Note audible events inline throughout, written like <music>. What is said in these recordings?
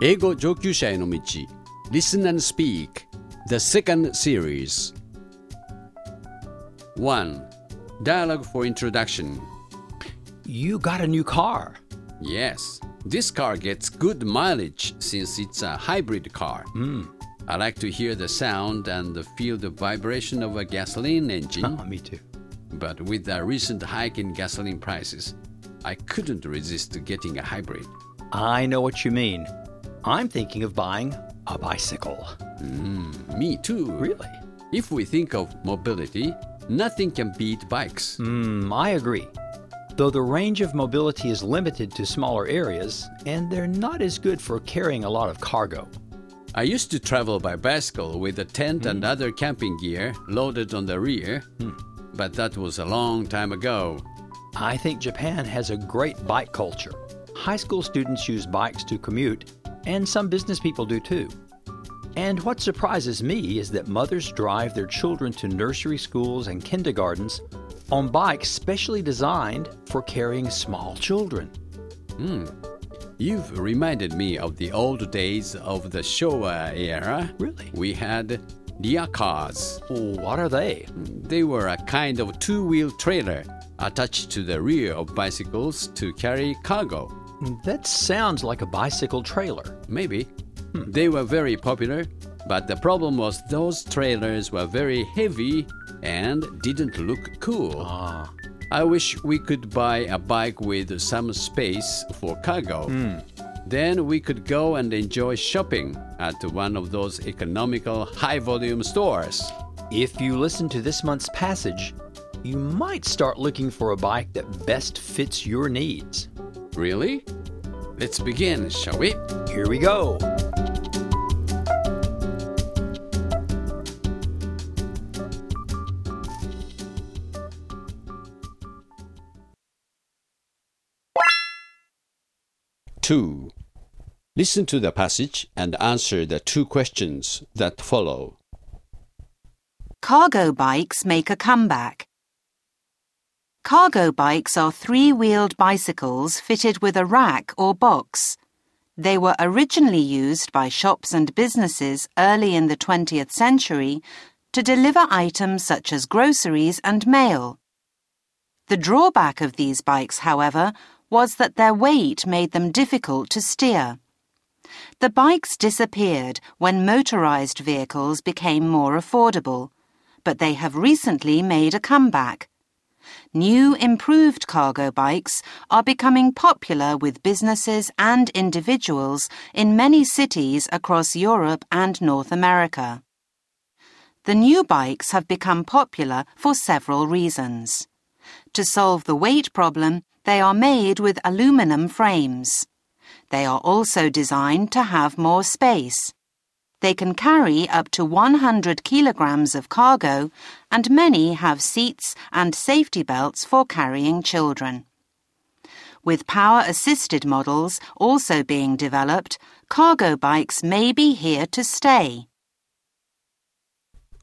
英語上級者への道 Listen and Speak The second series 1. Dialogue for Introduction You got a new car. Yes, this car gets good mileage since it's a hybrid car. I like to hear the sound and feel the vibration of a gasoline engine, Oh, <laughs> me too. but with the recent hike in gasoline prices, I couldn't resist getting a hybrid. I know what you mean. I'm thinking of buying a bicycle. Hmm, me too. Really? If we think of mobility, nothing can beat bikes. Hmm, I agree. Though the range of mobility is limited to smaller areas, and they're not as good for carrying a lot of cargo. I used to travel by bicycle with a tent and hmm. other camping gear loaded on the rear, hmm. but that was a long time ago. I think Japan has a great bike culture. High school students use bikes to commute, and some business people do too. And what surprises me is that mothers drive their children to nursery schools and kindergartens on bikes specially designed for carrying small children. Hmm. You've reminded me of the old days of the Showa era. Really? We had cars. What are they? They were a kind of two wheel trailer attached to the rear of bicycles to carry cargo. That sounds like a bicycle trailer. Maybe. They were very popular, but the problem was those trailers were very heavy and didn't look cool. Ah. I wish we could buy a bike with some space for cargo. Then we could go and enjoy shopping at one of those economical high volume stores. If you listen to this month's passage, you might start looking for a bike that best fits your needs. Really? Let's begin, shall we? Here we go. Two. Listen to the passage and answer the two questions that follow. Cargo bikes make a comeback. Cargo bikes are three wheeled bicycles fitted with a rack or box. They were originally used by shops and businesses early in the 20th century to deliver items such as groceries and mail. The drawback of these bikes, however, was that their weight made them difficult to steer. The bikes disappeared when motorized vehicles became more affordable, but they have recently made a comeback. New improved cargo bikes are becoming popular with businesses and individuals in many cities across Europe and North America. The new bikes have become popular for several reasons. To solve the weight problem, they are made with aluminum frames. They are also designed to have more space. They can carry up to 100 kilograms of cargo, and many have seats and safety belts for carrying children. With power assisted models also being developed, cargo bikes may be here to stay.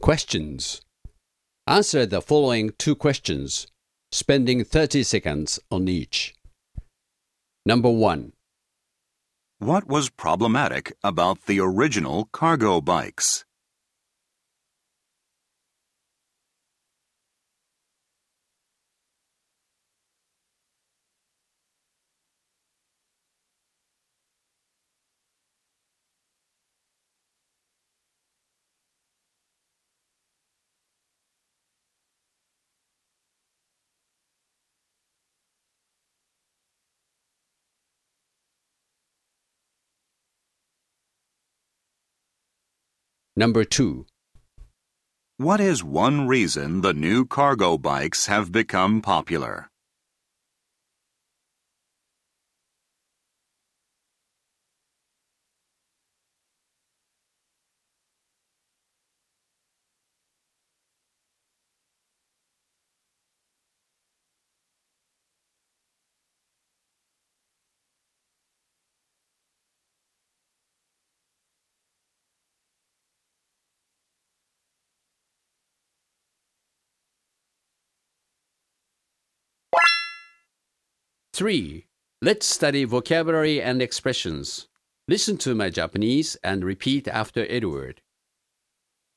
Questions. Answer the following two questions, spending 30 seconds on each. Number one. What was problematic about the original cargo bikes? Number two. What is one reason the new cargo bikes have become popular? Three. Let's study vocabulary and expressions. Listen to my Japanese and repeat after Edward.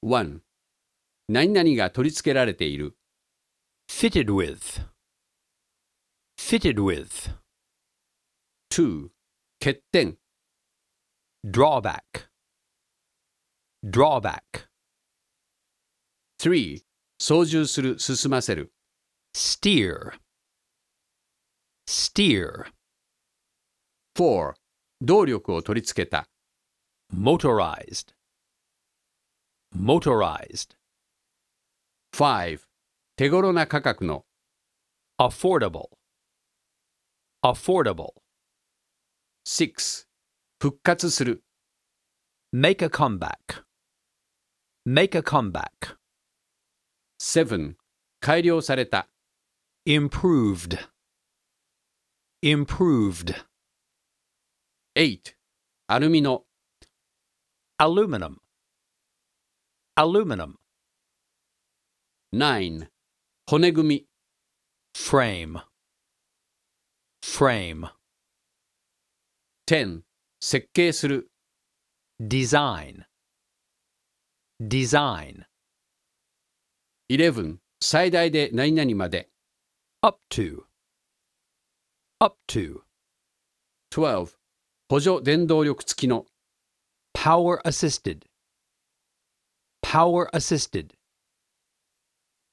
1. 何々が取り付けられている。 Fitted with. Fitted with. 2. 欠点。 Drawback. Drawback. 3. 操縦する、進ませる。 Steer. Steer. 4. 動力を取り付けた。 Motorized. Motorized. 5. 手頃な価格の。 Affordable. Affordable. 6. 復活する。 Make a comeback. Make a comeback. 7. 改良された。 Improved. Improved. 8. アルミの。 Aluminum. Aluminum. 9. 骨組み。 Frame. Frame. 10. 設計する。 Design. Design. 11. 最大で何々まで。 Up to. Up to. 12. 補助電動力付きの。 Power assisted. Power assisted.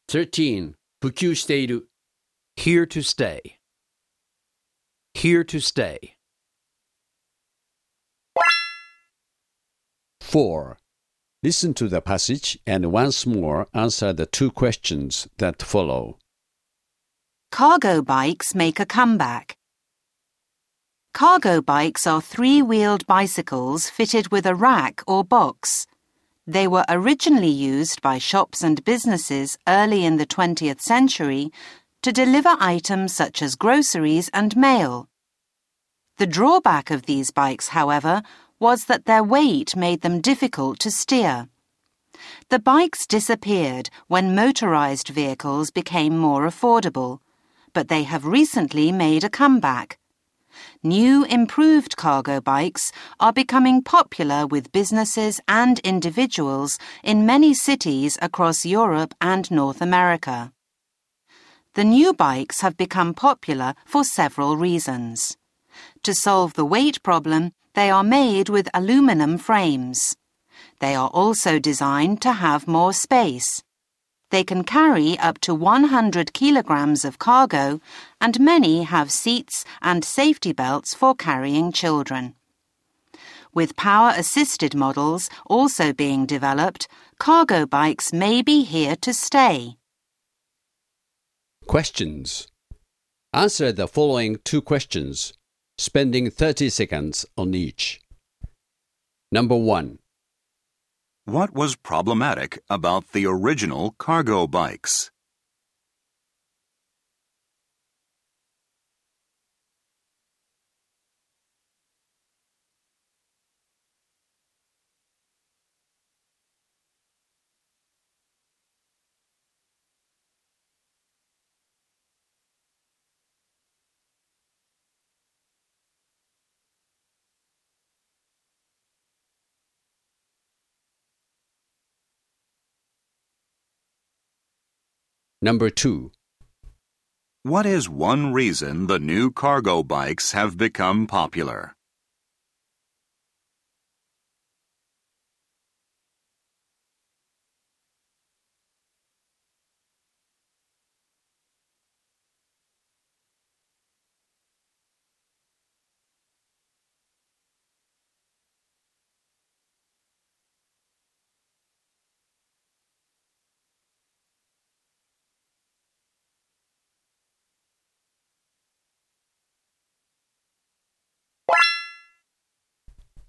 13. 普及している。 Here to stay. Here to stay. 4. Listen to the passage and once more answer the two questions that follow. Cargo bikes make a comeback. Cargo bikes are three wheeled bicycles fitted with a rack or box. They were originally used by shops and businesses early in the 20th century to deliver items such as groceries and mail. The drawback of these bikes, however, was that their weight made them difficult to steer. The bikes disappeared when motorized vehicles became more affordable, but they have recently made a comeback. New improved cargo bikes are becoming popular with businesses and individuals in many cities across Europe and North America. The new bikes have become popular for several reasons. To solve the weight problem, they are made with aluminum frames. They are also designed to have more space. They can carry up to 100 kilograms of cargo, and many have seats and safety belts for carrying children. With power assisted models also being developed, cargo bikes may be here to stay. Questions. Answer the following two questions, spending 30 seconds on each. Number 1. What was problematic about the original cargo bikes? Number 2. What is one reason the new cargo bikes have become popular?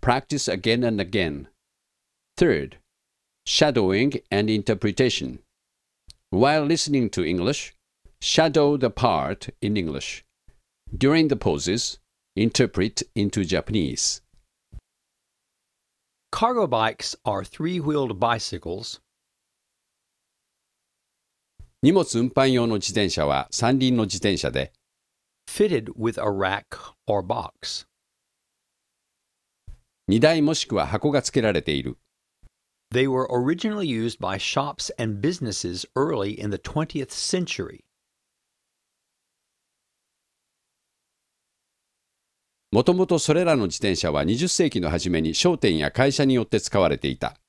Practice again and again. Third, shadowing and interpretation. While listening to English, shadow the part in English. During the pauses, interpret into Japanese. Cargo bikes are three wheeled bicycles 荷物運搬用の自転車は三輪の自転車で、 fitted with a rack or box. 荷台もしくは箱が付けられている。They were originally used by shops and businesses early in the 20th century. もともとそれらの自転車は20世紀の初めに商店や会社によって使われていた。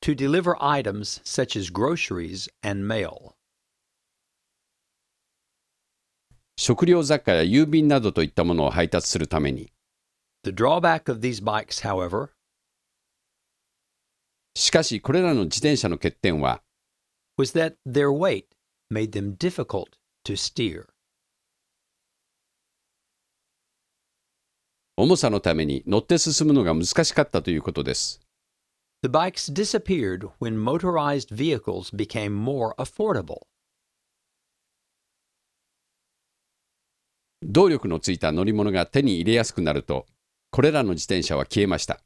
to deliver items such as groceries and mail. 食料雑貨や郵便などといったものを配達するために。The drawback of these bikes, however, しかしこれらの自転車の欠点は、was that their weight made them difficult to steer. 重さのために乗って進むのが難しかったということです。The bikes disappeared when motorized vehicles became more affordable. 動力のついた乗り物が手に入れやすくなると、これらの自転車は消えました。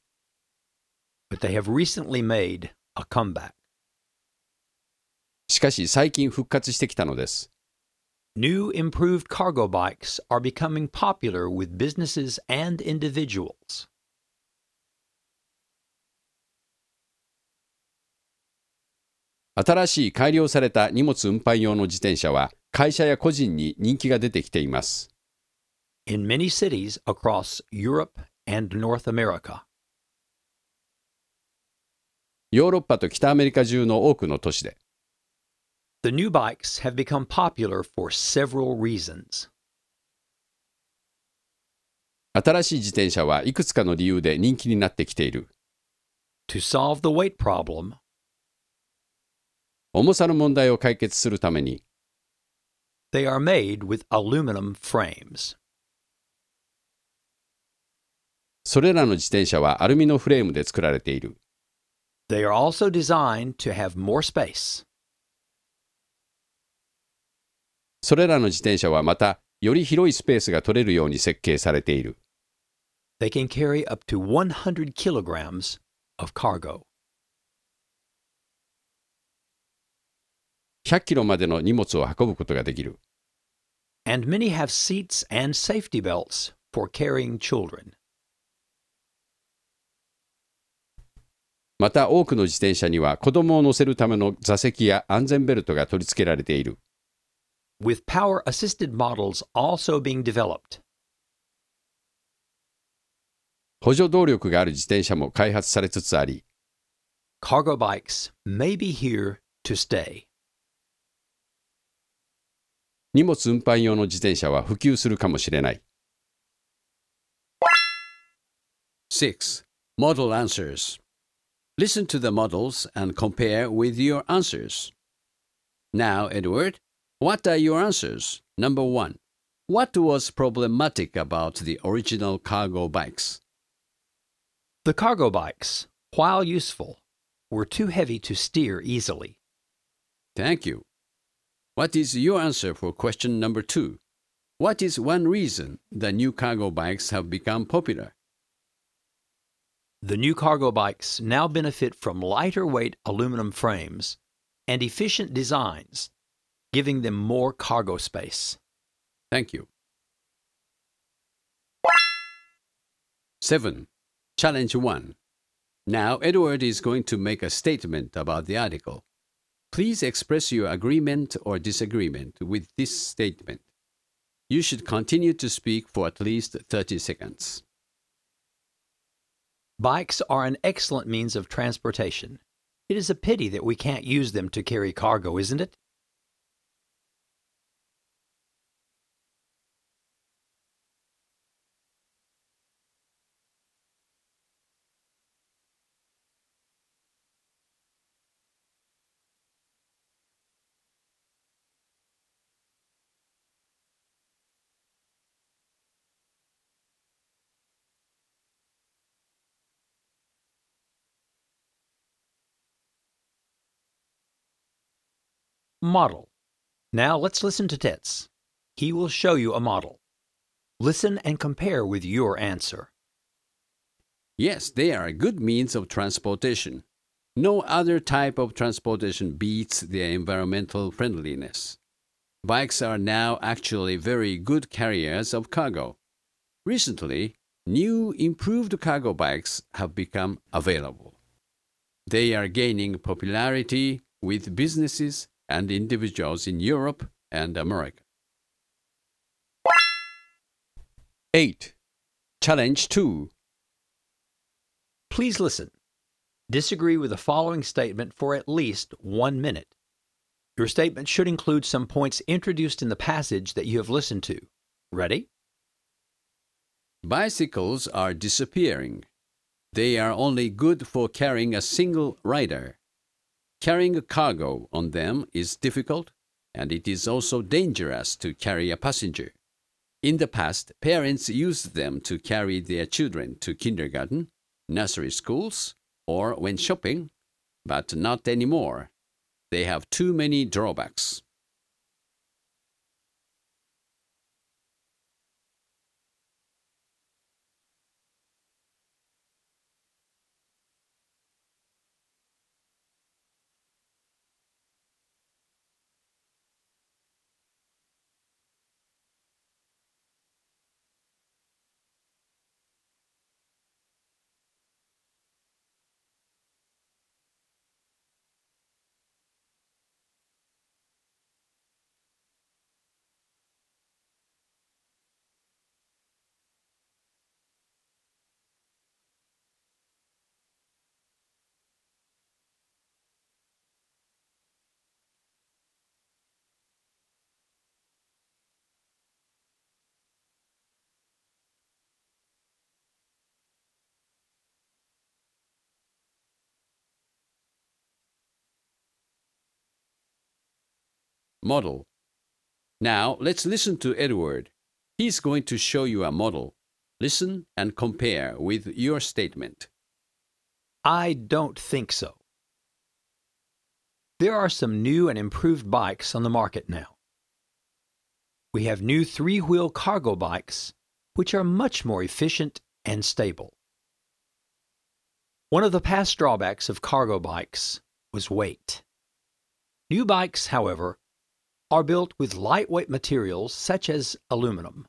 しかし最近復活してきたのです。New improved cargo bikes are becoming popular with businesses and individuals. 新しい改良された荷物運搬用の自転車は会社や個人に人気が出てきています。in many cities across Europe and North America. ヨーロッパと北アメリカ中の多くの都市で、The new bikes have become popular for several reasons. 新しい自転車はいくつかの理由で人気になってきている。To solve the weight problem, 重さの問題を解決するために、they are made with aluminum frames. それらの自転車はアルミのフレームで作られている。They are also designed to have more space. それらの自転車はまた、より広いスペースが取れるように設計されている。They can carry up to 100 kilograms of cargo. 100キロまでの荷物を運ぶことができる。And many have seats and safety belts for carrying children. また多くの自転車には子供を乗せるための座席や安全ベルトが取り付けられている。with power assisted models also being developed. 補助動力がある自転車も開発されつつあり、Cargo bikes may be here to stay. 荷物運搬用の自転車は普及するかもしれない。6. Model answers. Listen to the models and compare with your answers. Now, Edward, what are your answers? Number 1. What was problematic about the original cargo bikes? The cargo bikes, while useful, were too heavy to steer easily. Thank you. What is your answer for question number 2? What is one reason the new cargo bikes have become popular? The new cargo bikes now benefit from lighter weight aluminum frames and efficient designs, giving them more cargo space. Thank you. 7. Challenge 1. Now, Edward is going to make a statement about the article. Please express your agreement or disagreement with this statement. You should continue to speak for at least 30 seconds. Bikes are an excellent means of transportation. It is a pity that we can't use them to carry cargo, isn't it? Model. Now let's listen to Tets. He will show you a model. Listen and compare with your answer. Yes, they are a good means of transportation. No other type of transportation beats their environmental friendliness. Bikes are now actually very good carriers of cargo. Recently, new improved cargo bikes have become available. They are gaining popularity with businesses and individuals in Europe and America. 8. Challenge 2. Please listen. Disagree with the following statement for at least one minute. Your statement should include some points introduced in the passage that you have listened to. Ready? Bicycles are disappearing. They are only good for carrying a single rider. Carrying a cargo on them is difficult, and it is also dangerous to carry a passenger. In the past, parents used them to carry their children to kindergarten, nursery schools, or when shopping, but not anymore. They have too many drawbacks. Model. Now let's listen to Edward. He's going to show you a model. Listen and compare with your statement. I don't think so. There are some new and improved bikes on the market now. We have new three wheel cargo bikes, which are much more efficient and stable. One of the past drawbacks of cargo bikes was weight. New bikes, however, are built with lightweight materials such as aluminum.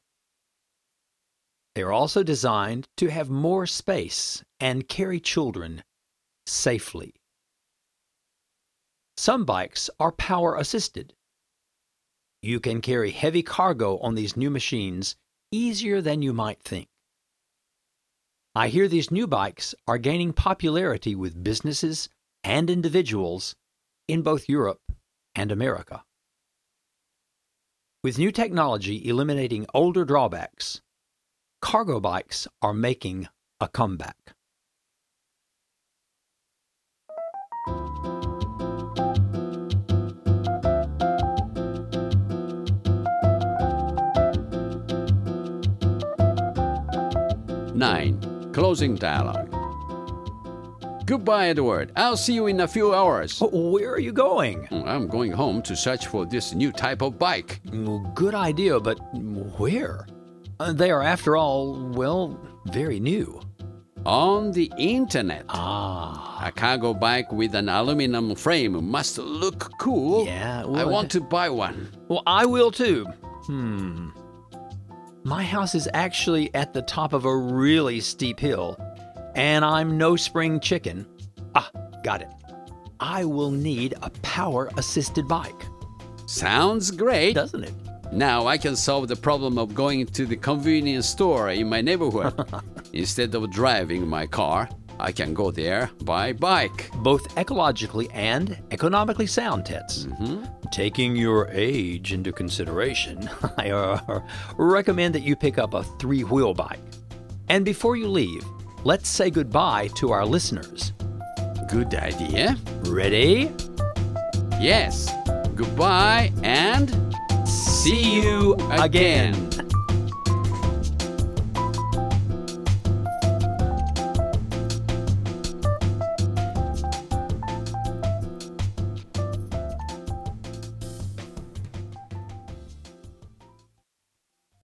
They are also designed to have more space and carry children safely. Some bikes are power assisted. You can carry heavy cargo on these new machines easier than you might think. I hear these new bikes are gaining popularity with businesses and individuals in both Europe and America. With new technology eliminating older drawbacks, cargo bikes are making a comeback. Nine. Closing dialogue. Goodbye, Edward. I'll see you in a few hours. Oh, Where are you going? I'm going home to search for this new type of bike. Well, Good idea, but where? Uh, They are, after all, well, very new. On the internet. Ah. A cargo bike with an aluminum frame must look cool. Yeah, I want to buy one. Well, I will too. Hmm. My house is actually at the top of a really steep hill, and I'm no spring chicken. Ah, got it. I will need a power assisted bike, Sounds great. doesn't it? Now I can solve the problem of going to the convenience store in my neighborhood. <laughs> Instead of driving my car, I can go there by bike. Both ecologically and economically sound, Tets. Taking your age into consideration, <laughs> I uh, recommend that you pick up a three wheel bike. And before you leave, let's say goodbye to our listeners. Good idea. Ready? Yes. Goodbye and See you again.